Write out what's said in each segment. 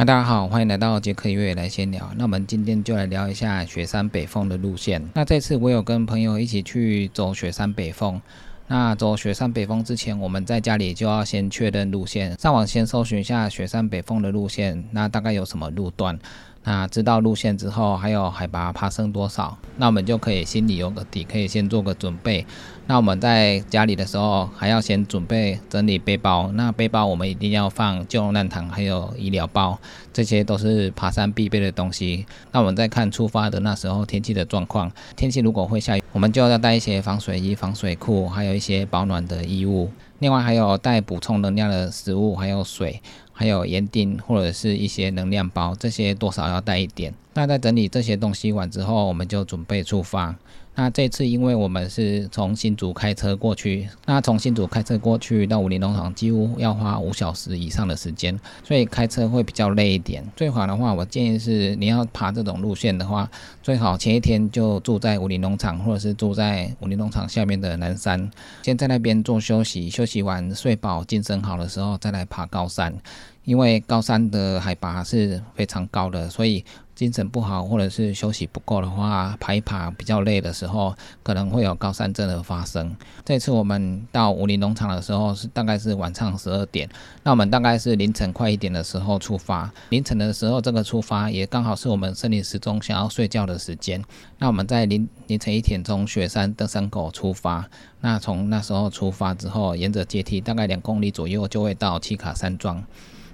嗨，大家好，欢迎来到杰克音乐来闲聊。那我们今天就来聊一下雪山北峰的路线。那这次我有跟朋友一起去走雪山北峰。那走雪山北峰之前，我们在家里就要先确认路线，上网先搜寻一下雪山北峰的路线，那大概有什么路段。那知道路线之后，还有海拔爬升多少，那我们就可以心里有个底，可以先做个准备。那我们在家里的时候，还要先准备整理背包。那背包我们一定要放救难毯，还有医疗包，这些都是爬山必备的东西。那我们再看出发的那时候天气的状况，天气如果会下雨，我们就要带一些防水衣、防水裤，还有一些保暖的衣物。另外还有带补充能量的食物，还有水。还有盐锭或者是一些能量包，这些多少要带一点。那在整理这些东西完之后，我们就准备出发。那这次因为我们是从新竹开车过去，那从新竹开车过去到武林农场几乎要花五小时以上的时间，所以开车会比较累一点。最好的话，我建议是你要爬这种路线的话，最好前一天就住在武林农场，或者是住在武林农场下面的南山，先在那边做休息，休息完睡饱、精神好的时候再来爬高山。因为高山的海拔是非常高的，所以精神不好或者是休息不够的话，爬一爬比较累的时候，可能会有高山症的发生。这次我们到武林农场的时候是大概是晚上十二点，那我们大概是凌晨快一点的时候出发。凌晨的时候这个出发也刚好是我们生理时钟想要睡觉的时间。那我们在凌凌晨一点从雪山登山口出发，那从那时候出发之后，沿着阶梯大概两公里左右就会到七卡山庄。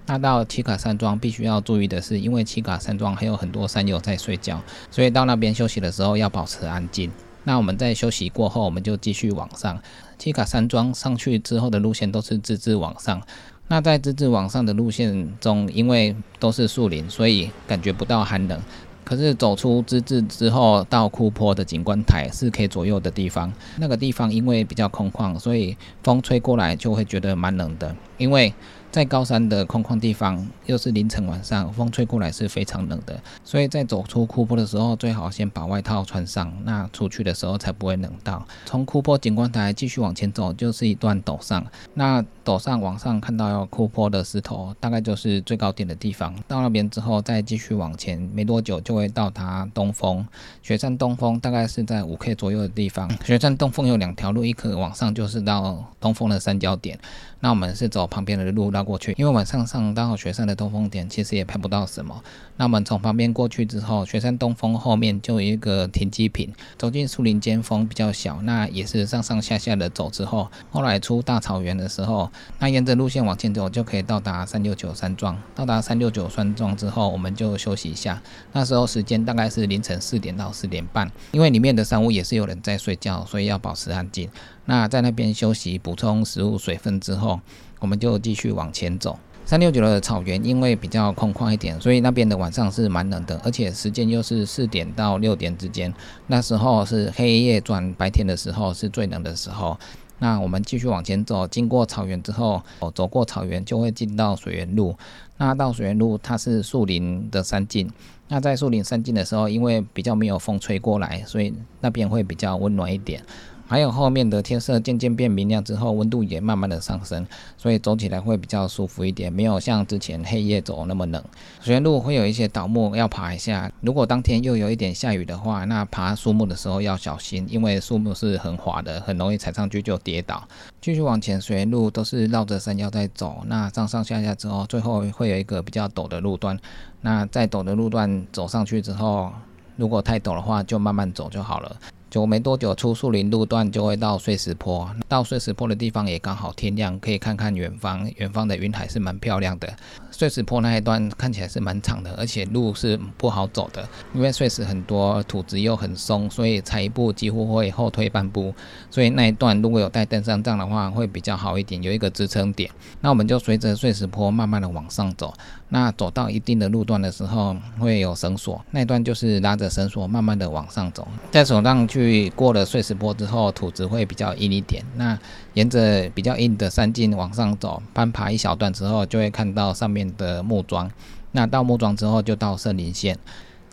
那到七卡山庄必须要注意的是，因为七卡山庄还有很多山友在睡觉，所以到那边休息的时候要保持安静。那我们在休息过后，我们就继续往上。七卡山庄上去之后的路线都是直直往上。那在直直往上的路线中，因为都是树林，所以感觉不到寒冷。可是走出之治之后，到库坡的景观台是可以左右的地方。那个地方因为比较空旷，所以风吹过来就会觉得蛮冷的。因为在高山的空旷地方，又是凌晨晚上，风吹过来是非常冷的。所以在走出库坡的时候，最好先把外套穿上，那出去的时候才不会冷到。从库坡景观台继续往前走，就是一段陡上。那陡上往上看到库坡的石头，大概就是最高点的地方。到那边之后，再继续往前，没多久就会到达东峰。雪山东峰大概是在五 K 左右的地方。雪山东峰有两条路，一可往上就是到东峰的三角点。那我们是走旁边的路绕过去，因为晚上上到雪山的东峰点，其实也拍不到什么。那我们从旁边过去之后，雪山东峰后面就有一个停机坪，走进树林间，风比较小，那也是上上下下的走之后，后来出大草原的时候，那沿着路线往前走，就可以到达三六九山庄。到达三六九山庄之后，我们就休息一下。那时候时间大概是凌晨四点到四点半，因为里面的山屋也是有人在睡觉，所以要保持安静。那在那边休息、补充食物、水分之后，我们就继续往前走。三六九的草原因为比较空旷一点，所以那边的晚上是蛮冷的，而且时间又是四点到六点之间，那时候是黑夜转白天的时候，是最冷的时候。那我们继续往前走，经过草原之后，走过草原就会进到水源路。那到水源路，它是树林的山径。那在树林山径的时候，因为比较没有风吹过来，所以那边会比较温暖一点。还有后面的天色渐渐变明亮之后，温度也慢慢的上升，所以走起来会比较舒服一点，没有像之前黑夜走那么冷。虽然路会有一些倒木要爬一下，如果当天又有一点下雨的话，那爬树木的时候要小心，因为树木是很滑的，很容易踩上去就跌倒。继续往前，水源路都是绕着山腰在走，那上上下下之后，最后会有一个比较陡的路段。那在陡的路段走上去之后，如果太陡的话，就慢慢走就好了。就没多久，出树林路段就会到碎石坡。到碎石坡的地方也刚好天亮，可以看看远方。远方的云海是蛮漂亮的。碎石坡那一段看起来是蛮长的，而且路是不好走的，因为碎石很多，土质又很松，所以踩一步几乎会后退半步。所以那一段如果有带登山杖的话，会比较好一点，有一个支撑点。那我们就随着碎石坡慢慢的往上走。那走到一定的路段的时候，会有绳索，那段就是拉着绳索慢慢的往上走。在走上去过了碎石坡之后，土质会比较硬一点。那沿着比较硬的山径往上走，攀爬一小段之后，就会看到上面的木桩。那到木桩之后，就到圣林线。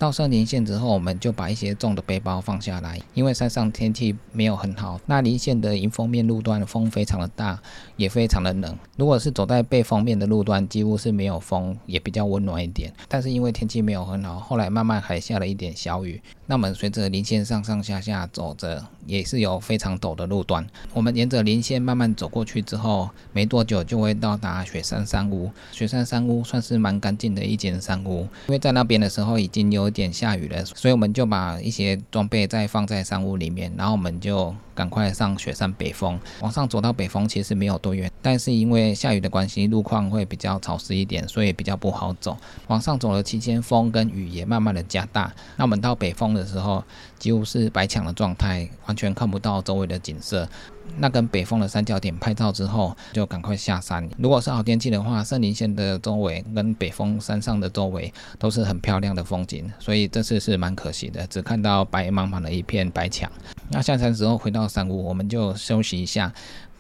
到圣林线之后，我们就把一些重的背包放下来，因为山上天气没有很好。那林线的迎风面路段风非常的大，也非常的冷。如果是走在背风面的路段，几乎是没有风，也比较温暖一点。但是因为天气没有很好，后来慢慢还下了一点小雨。那么随着林线上上下下走着，也是有非常陡的路段。我们沿着林线慢慢走过去之后，没多久就会到达雪山山屋。雪山山屋算是蛮干净的一间山屋，因为在那边的时候已经有点下雨了，所以我们就把一些装备再放在山屋里面，然后我们就赶快上雪山北峰。往上走到北峰其实没有多远，但是因为下雨的关系，路况会比较潮湿一点，所以比较不好走。往上走的期间，风跟雨也慢慢的加大。那我们到北峰的时候，几乎是白墙的状态，完全看不到周围的景色。那跟北峰的三角点拍照之后，就赶快下山。如果是好天气的话，圣林线的周围跟北峰山上的周围都是很漂亮的风景。所以这次是蛮可惜的，只看到白茫茫的一片白墙。那下山之后回到山屋，我们就休息一下。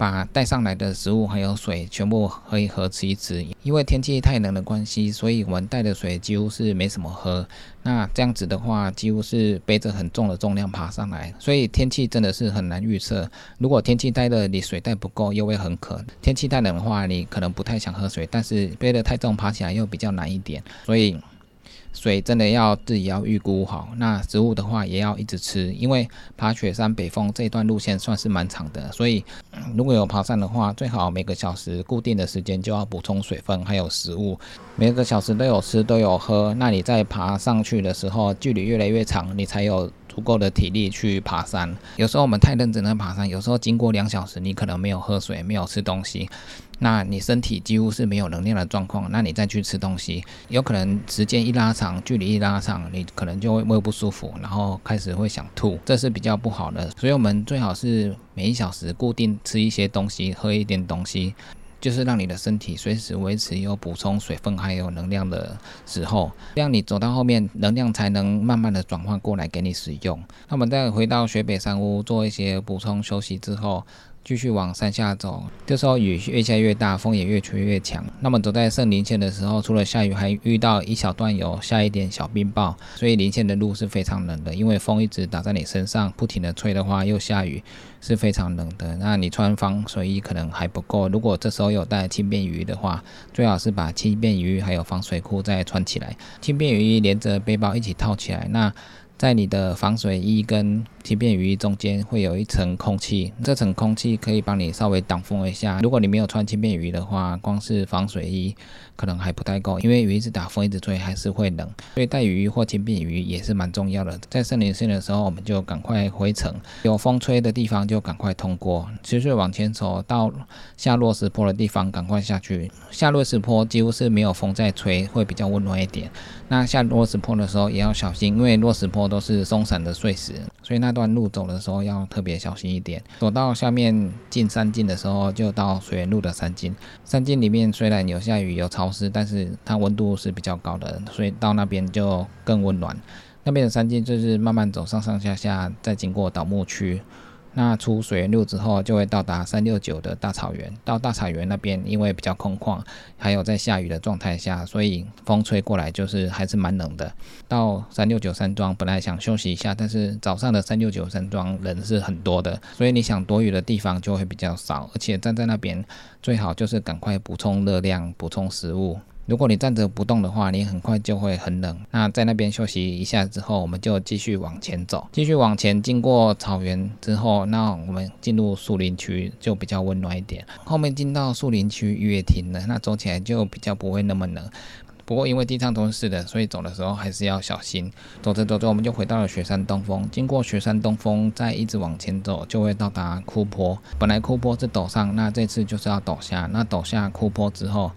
把带上来的食物还有水全部喝一喝吃一吃，因为天气太冷的关系，所以我们带的水几乎是没什么喝。那这样子的话，几乎是背着很重的重量爬上来，所以天气真的是很难预测。如果天气太热，你水带不够，又会很渴；天气太冷的话，你可能不太想喝水，但是背得太重，爬起来又比较难一点，所以。水真的要自己要预估好，那食物的话也要一直吃，因为爬雪山北峰这一段路线算是蛮长的，所以如果有爬山的话，最好每个小时固定的时间就要补充水分还有食物，每个小时都有吃都有喝，那你在爬上去的时候，距离越来越长，你才有。足够的体力去爬山，有时候我们太认真的爬山，有时候经过两小时，你可能没有喝水，没有吃东西，那你身体几乎是没有能量的状况，那你再去吃东西，有可能时间一拉长，距离一拉长，你可能就会胃不舒服，然后开始会想吐，这是比较不好的，所以我们最好是每一小时固定吃一些东西，喝一点东西。就是让你的身体随时维持有补充水分还有能量的时候，这样你走到后面，能量才能慢慢的转换过来给你使用。那我们再回到雪北山屋做一些补充休息之后。继续往山下走，这时候雨越下越大，风也越吹越强。那么走在圣林线的时候，除了下雨，还遇到一小段有下一点小冰雹，所以林线的路是非常冷的。因为风一直打在你身上，不停的吹的话，又下雨，是非常冷的。那你穿防水衣可能还不够，如果这时候有带轻便雨衣的话，最好是把轻便雨衣还有防水裤再穿起来，轻便雨衣连着背包一起套起来。那在你的防水衣跟轻便雨衣中间会有一层空气，这层空气可以帮你稍微挡风一下。如果你没有穿轻便雨衣的话，光是防水衣可能还不太够，因为雨一直打风一直吹还是会冷。所以带雨衣或轻便雨衣也是蛮重要的。在森林线的时候，我们就赶快回程，有风吹的地方就赶快通过，持续往前走到下落石坡的地方，赶快下去。下落石坡几乎是没有风在吹，会比较温暖一点。那下落石坡的时候也要小心，因为落石坡都是松散的碎石，所以那段路走的时候要特别小心一点。走到下面进山径的时候，就到水源路的山径。山径里面虽然有下雨有潮湿，但是它温度是比较高的，所以到那边就更温暖。那边的山径就是慢慢走上上下下，再经过倒木区。那出水源路之后，就会到达三六九的大草原。到大草原那边，因为比较空旷，还有在下雨的状态下，所以风吹过来就是还是蛮冷的。到三六九山庄，本来想休息一下，但是早上的三六九山庄人是很多的，所以你想躲雨的地方就会比较少，而且站在那边最好就是赶快补充热量，补充食物。如果你站着不动的话，你很快就会很冷。那在那边休息一下之后，我们就继续往前走，继续往前，经过草原之后，那我们进入树林区就比较温暖一点。后面进到树林区雨也停了，那走起来就比较不会那么冷。不过因为地上都是的，所以走的时候还是要小心。走着走着，我们就回到了雪山东峰。经过雪山东峰，再一直往前走，就会到达枯坡。本来枯坡是陡上，那这次就是要陡下。那陡下枯坡之后。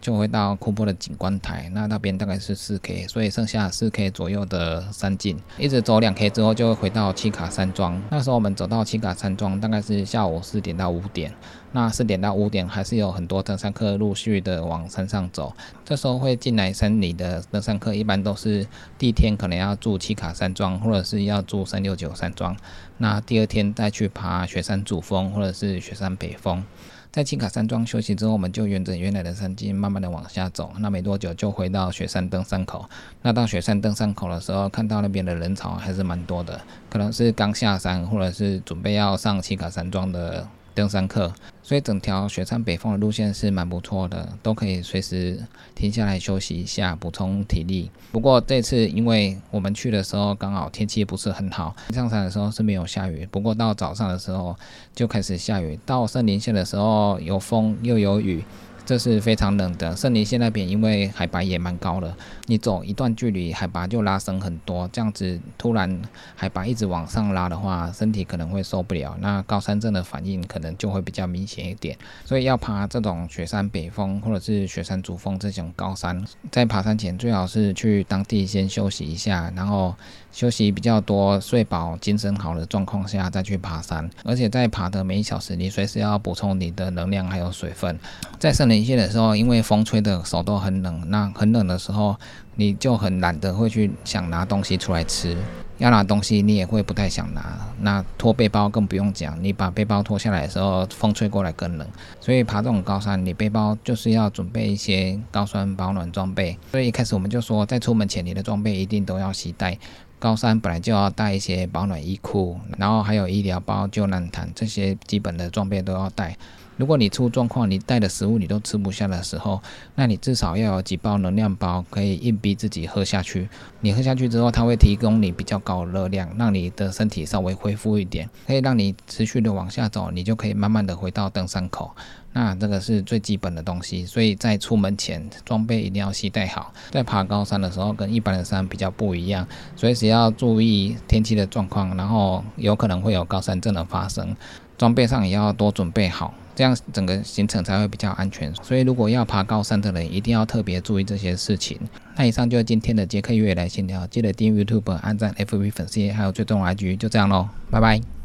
就会到库珀的景观台，那那边大概是四 K，所以剩下四 K 左右的山径，一直走两 K 之后就会回到七卡山庄。那时候我们走到七卡山庄大概是下午四点到五点，那四点到五点还是有很多登山客陆续的往山上走。这时候会进来山里的登山客，一般都是第一天可能要住七卡山庄，或者是要住三六九山庄，那第二天再去爬雪山主峰或者是雪山北峰。在青卡山庄休息之后，我们就沿着原来的山径慢慢的往下走。那没多久就回到雪山登山口。那到雪山登山口的时候，看到那边的人潮还是蛮多的，可能是刚下山，或者是准备要上青卡山庄的。登山客，所以整条雪山北峰的路线是蛮不错的，都可以随时停下来休息一下，补充体力。不过这次因为我们去的时候刚好天气不是很好，上山的时候是没有下雨，不过到早上的时候就开始下雨，到森林线的时候有风又有雨。这是非常冷的，圣林线那边因为海拔也蛮高的，你走一段距离海拔就拉升很多，这样子突然海拔一直往上拉的话，身体可能会受不了，那高山症的反应可能就会比较明显一点。所以要爬这种雪山北峰或者是雪山主峰这种高山，在爬山前最好是去当地先休息一下，然后休息比较多、睡饱、精神好的状况下再去爬山。而且在爬的每一小时，你随时要补充你的能量还有水分，在圣林线的时候，因为风吹的手都很冷，那很冷的时候，你就很懒得会去想拿东西出来吃，要拿东西你也会不太想拿。那拖背包更不用讲，你把背包脱下来的时候，风吹过来更冷。所以爬这种高山，你背包就是要准备一些高酸保暖装备。所以一开始我们就说，在出门前你的装备一定都要携带。高山本来就要带一些保暖衣裤，然后还有医疗包、救难毯这些基本的装备都要带。如果你出状况，你带的食物你都吃不下的时候，那你至少要有几包能量包，可以硬逼自己喝下去。你喝下去之后，它会提供你比较高热量，让你的身体稍微恢复一点，可以让你持续的往下走，你就可以慢慢的回到登山口。那这个是最基本的东西，所以在出门前装备一定要携带好。在爬高山的时候，跟一般的山比较不一样，随时要注意天气的状况，然后有可能会有高山症的发生，装备上也要多准备好。这样整个行程才会比较安全，所以如果要爬高山的人，一定要特别注意这些事情。那以上就是今天的杰克月来闲聊，记得订阅 YouTube、按赞 FB 粉丝，还有最重要的一句，就这样喽，拜拜。